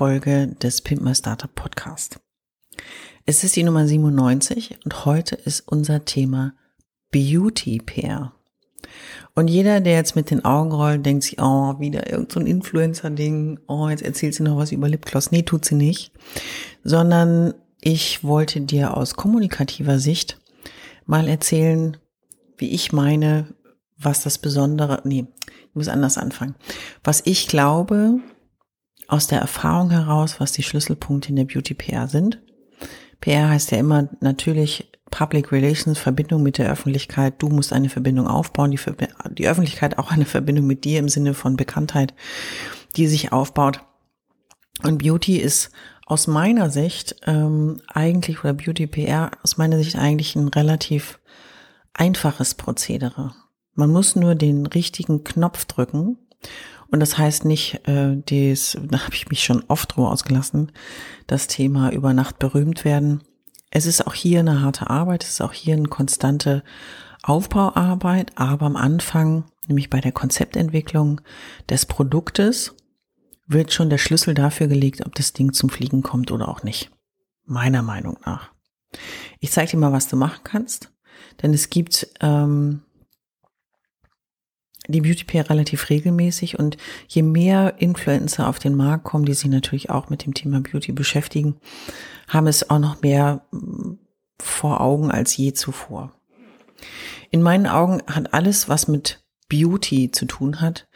Folge des Pimp My Startup Podcast. Es ist die Nummer 97 und heute ist unser Thema Beauty Pair. Und jeder, der jetzt mit den Augen rollt, denkt sich, oh, wieder irgendein so Influencer-Ding, oh, jetzt erzählt sie noch was über Lipgloss. Nee, tut sie nicht. Sondern ich wollte dir aus kommunikativer Sicht mal erzählen, wie ich meine, was das Besondere, nee, ich muss anders anfangen. Was ich glaube, aus der Erfahrung heraus, was die Schlüsselpunkte in der Beauty PR sind. PR heißt ja immer natürlich Public Relations, Verbindung mit der Öffentlichkeit. Du musst eine Verbindung aufbauen, die, die Öffentlichkeit auch eine Verbindung mit dir im Sinne von Bekanntheit, die sich aufbaut. Und Beauty ist aus meiner Sicht ähm, eigentlich, oder Beauty PR aus meiner Sicht eigentlich ein relativ einfaches Prozedere. Man muss nur den richtigen Knopf drücken. Und das heißt nicht, äh, des, da habe ich mich schon oft drüber ausgelassen, das Thema über Nacht berühmt werden es ist auch hier eine harte Arbeit, es ist auch hier eine konstante Aufbauarbeit, aber am Anfang, nämlich bei der Konzeptentwicklung des Produktes, wird schon der Schlüssel dafür gelegt, ob das Ding zum Fliegen kommt oder auch nicht. Meiner Meinung nach. Ich zeige dir mal, was du machen kannst, denn es gibt ähm, die Beauty Pair relativ regelmäßig und je mehr Influencer auf den Markt kommen, die sich natürlich auch mit dem Thema Beauty beschäftigen, haben es auch noch mehr mm, vor Augen als je zuvor. In meinen Augen hat alles, was mit Beauty zu tun hat,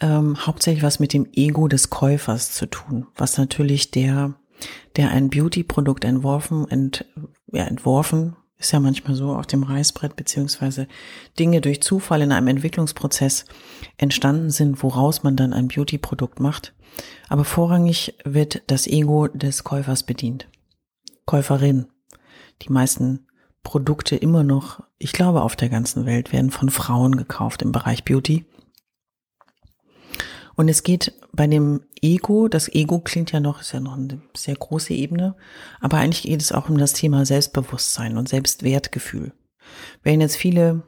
ähm, hauptsächlich was mit dem Ego des Käufers zu tun, was natürlich der, der ein Beauty-Produkt entworfen, ent, ja, entworfen, ist ja manchmal so auf dem Reißbrett, beziehungsweise Dinge durch Zufall in einem Entwicklungsprozess entstanden sind, woraus man dann ein Beauty-Produkt macht. Aber vorrangig wird das Ego des Käufers bedient. Käuferin. Die meisten Produkte immer noch, ich glaube auf der ganzen Welt, werden von Frauen gekauft im Bereich Beauty. Und es geht bei dem Ego, das Ego klingt ja noch, ist ja noch eine sehr große Ebene, aber eigentlich geht es auch um das Thema Selbstbewusstsein und Selbstwertgefühl. Wenn jetzt viele,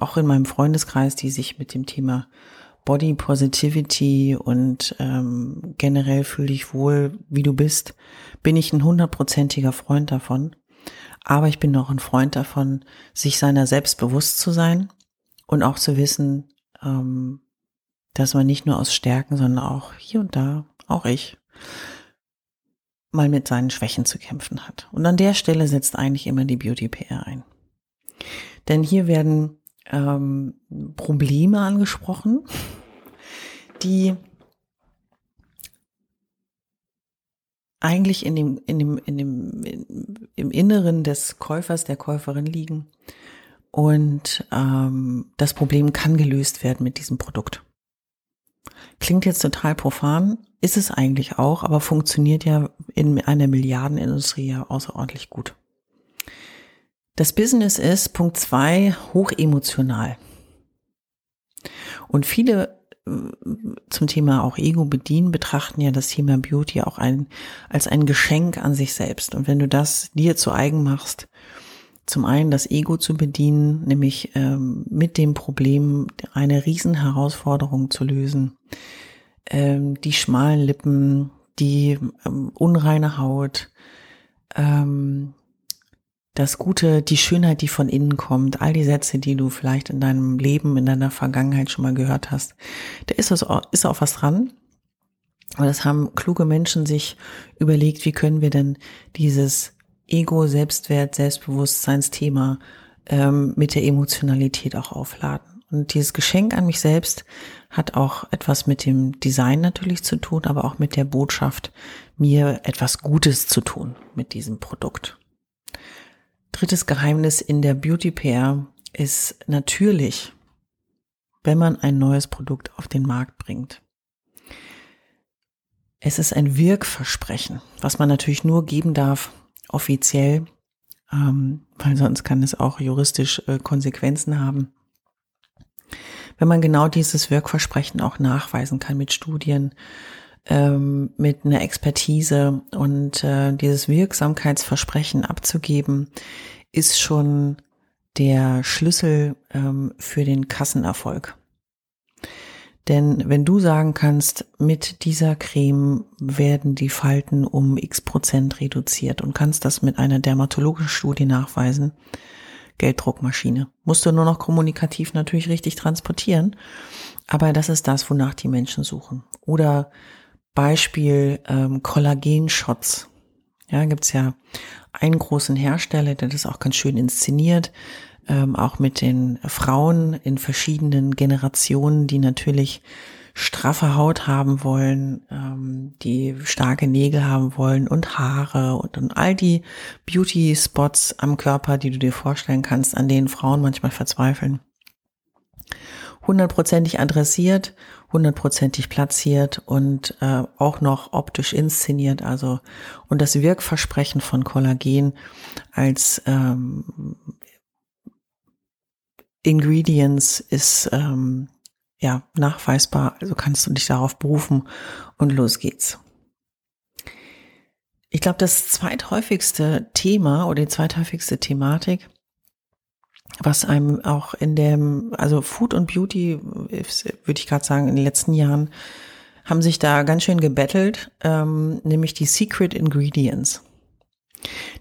auch in meinem Freundeskreis, die sich mit dem Thema Body Positivity und ähm, generell fühl dich wohl, wie du bist, bin ich ein hundertprozentiger Freund davon. Aber ich bin auch ein Freund davon, sich seiner selbst bewusst zu sein und auch zu wissen, ähm, dass man nicht nur aus Stärken, sondern auch hier und da, auch ich, mal mit seinen Schwächen zu kämpfen hat. Und an der Stelle setzt eigentlich immer die Beauty PR ein. Denn hier werden ähm, Probleme angesprochen, die eigentlich in dem, in dem, in dem, in, im Inneren des Käufers, der Käuferin liegen. Und ähm, das Problem kann gelöst werden mit diesem Produkt. Klingt jetzt total profan, ist es eigentlich auch, aber funktioniert ja in einer Milliardenindustrie ja außerordentlich gut. Das Business ist, Punkt zwei, hochemotional. Und viele zum Thema auch Ego bedienen, betrachten ja das Thema Beauty auch ein, als ein Geschenk an sich selbst. Und wenn du das dir zu eigen machst, zum einen das Ego zu bedienen, nämlich ähm, mit dem Problem eine Riesenherausforderung zu lösen, ähm, die schmalen Lippen, die ähm, unreine Haut, ähm, das Gute, die Schönheit, die von innen kommt, all die Sätze, die du vielleicht in deinem Leben, in deiner Vergangenheit schon mal gehört hast, da ist, was, ist auch was dran. Aber das haben kluge Menschen sich überlegt, wie können wir denn dieses Ego, Selbstwert, Selbstbewusstseinsthema ähm, mit der Emotionalität auch aufladen. Und dieses Geschenk an mich selbst hat auch etwas mit dem Design natürlich zu tun, aber auch mit der Botschaft, mir etwas Gutes zu tun mit diesem Produkt. Drittes Geheimnis in der Beauty Pair ist natürlich, wenn man ein neues Produkt auf den Markt bringt. Es ist ein Wirkversprechen, was man natürlich nur geben darf, offiziell, ähm, weil sonst kann es auch juristisch äh, Konsequenzen haben. Wenn man genau dieses Wirkversprechen auch nachweisen kann mit Studien, ähm, mit einer Expertise und äh, dieses Wirksamkeitsversprechen abzugeben, ist schon der Schlüssel ähm, für den Kassenerfolg. Denn wenn du sagen kannst, mit dieser Creme werden die Falten um x Prozent reduziert und kannst das mit einer dermatologischen Studie nachweisen, Gelddruckmaschine. Musst du nur noch kommunikativ natürlich richtig transportieren, aber das ist das, wonach die Menschen suchen. Oder Beispiel ähm, Kollagenshots. Ja, gibt's ja einen großen Hersteller, der das auch ganz schön inszeniert ähm, auch mit den Frauen in verschiedenen Generationen, die natürlich straffe Haut haben wollen, ähm, die starke Nägel haben wollen und Haare und, und all die Beauty-Spots am Körper, die du dir vorstellen kannst, an denen Frauen manchmal verzweifeln. Hundertprozentig adressiert, hundertprozentig platziert und äh, auch noch optisch inszeniert. Also und das Wirkversprechen von Kollagen als ähm, Ingredients ist ähm, ja nachweisbar, also kannst du dich darauf berufen und los geht's. Ich glaube, das zweithäufigste Thema oder die zweithäufigste Thematik, was einem auch in dem, also Food und Beauty, würde ich gerade sagen, in den letzten Jahren haben sich da ganz schön gebettelt, ähm, nämlich die Secret Ingredients.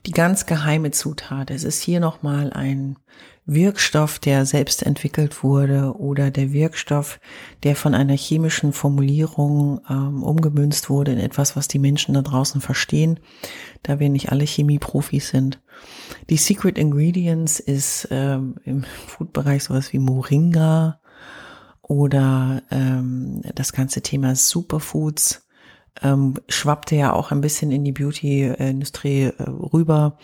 Die ganz geheime Zutat. Es ist hier nochmal ein Wirkstoff, der selbst entwickelt wurde oder der Wirkstoff, der von einer chemischen Formulierung ähm, umgemünzt wurde in etwas, was die Menschen da draußen verstehen, da wir nicht alle Chemieprofis sind. Die Secret Ingredients ist ähm, im Foodbereich sowas wie Moringa oder ähm, das ganze Thema Superfoods ähm, schwappte ja auch ein bisschen in die Beauty-Industrie äh, rüber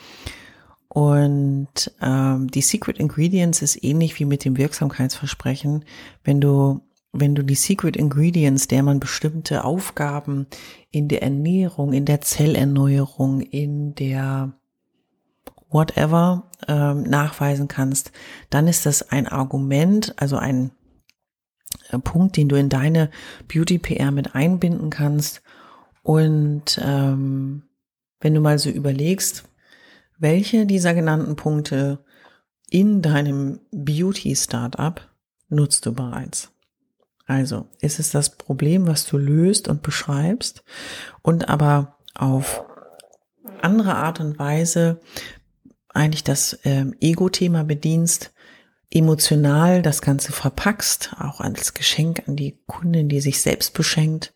und ähm, die Secret Ingredients ist ähnlich wie mit dem Wirksamkeitsversprechen. Wenn du wenn du die Secret Ingredients, der man bestimmte Aufgaben in der Ernährung, in der Zellerneuerung, in der whatever ähm, nachweisen kannst, dann ist das ein Argument, also ein äh, Punkt, den du in deine Beauty PR mit einbinden kannst. Und ähm, wenn du mal so überlegst, welche dieser genannten Punkte in deinem Beauty-Startup nutzt du bereits? Also ist es das Problem, was du löst und beschreibst und aber auf andere Art und Weise eigentlich das äh, Ego-Thema bedienst, emotional das Ganze verpackst, auch als Geschenk an die Kundin, die sich selbst beschenkt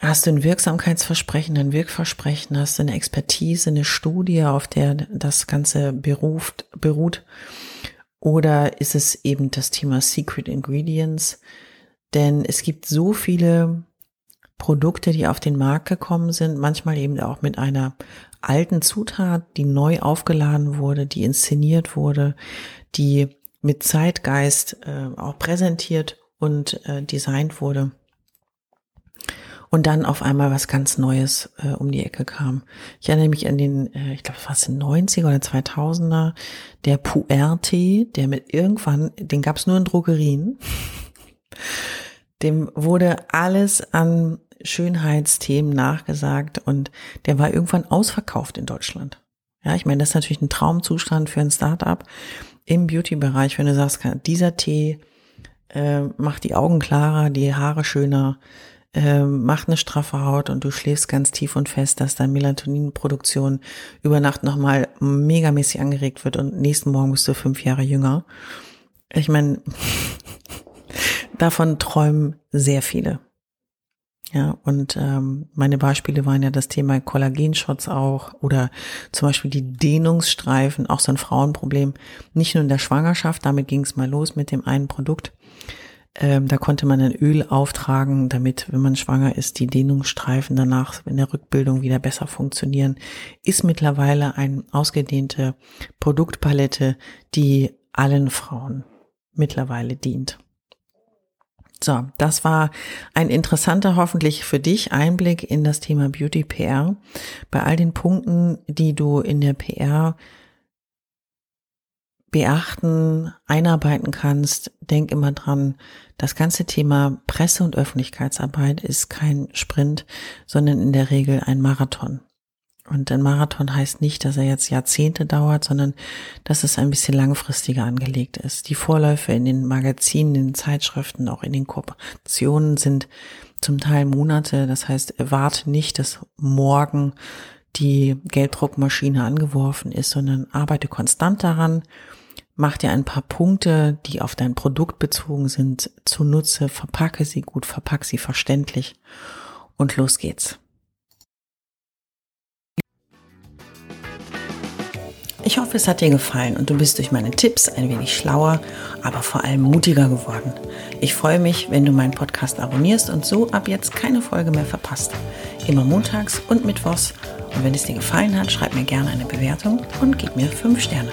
Hast du ein Wirksamkeitsversprechen, ein Wirkversprechen, hast du eine Expertise, eine Studie, auf der das Ganze beruft, beruht? Oder ist es eben das Thema Secret Ingredients? Denn es gibt so viele Produkte, die auf den Markt gekommen sind, manchmal eben auch mit einer alten Zutat, die neu aufgeladen wurde, die inszeniert wurde, die mit Zeitgeist äh, auch präsentiert und äh, designt wurde und dann auf einmal was ganz Neues äh, um die Ecke kam. Ich erinnere mich an den, äh, ich glaube, was in 90er oder 2000er, der Puer-Tee, der mit irgendwann, den gab es nur in Drogerien. Dem wurde alles an Schönheitsthemen nachgesagt und der war irgendwann ausverkauft in Deutschland. Ja, ich meine, das ist natürlich ein Traumzustand für ein Startup im Beauty-Bereich, wenn du sagst, dieser Tee äh, macht die Augen klarer, die Haare schöner, äh, macht eine straffe Haut und du schläfst ganz tief und fest, dass deine Melatoninproduktion über Nacht nochmal megamäßig angeregt wird und nächsten Morgen bist du fünf Jahre jünger. Ich meine, davon träumen sehr viele. Ja, und ähm, meine Beispiele waren ja das Thema Kollagenshots auch oder zum Beispiel die Dehnungsstreifen, auch so ein Frauenproblem. Nicht nur in der Schwangerschaft, damit ging es mal los mit dem einen Produkt. Ähm, da konnte man ein Öl auftragen, damit, wenn man schwanger ist, die Dehnungsstreifen danach in der Rückbildung wieder besser funktionieren. Ist mittlerweile eine ausgedehnte Produktpalette, die allen Frauen mittlerweile dient. So, das war ein interessanter, hoffentlich für dich, Einblick in das Thema Beauty PR. Bei all den Punkten, die du in der PR beachten, einarbeiten kannst, denk immer dran, das ganze Thema Presse- und Öffentlichkeitsarbeit ist kein Sprint, sondern in der Regel ein Marathon. Und ein Marathon heißt nicht, dass er jetzt Jahrzehnte dauert, sondern dass es ein bisschen langfristiger angelegt ist. Die Vorläufe in den Magazinen, in den Zeitschriften, auch in den Kooperationen sind zum Teil Monate. Das heißt, erwarte nicht, dass morgen die Gelddruckmaschine angeworfen ist, sondern arbeite konstant daran. Mach dir ein paar Punkte, die auf dein Produkt bezogen sind, zunutze, verpacke sie gut, verpacke sie verständlich und los geht's. Ich hoffe, es hat dir gefallen und du bist durch meine Tipps ein wenig schlauer, aber vor allem mutiger geworden. Ich freue mich, wenn du meinen Podcast abonnierst und so ab jetzt keine Folge mehr verpasst. Immer montags und mittwochs. Und wenn es dir gefallen hat, schreib mir gerne eine Bewertung und gib mir 5 Sterne.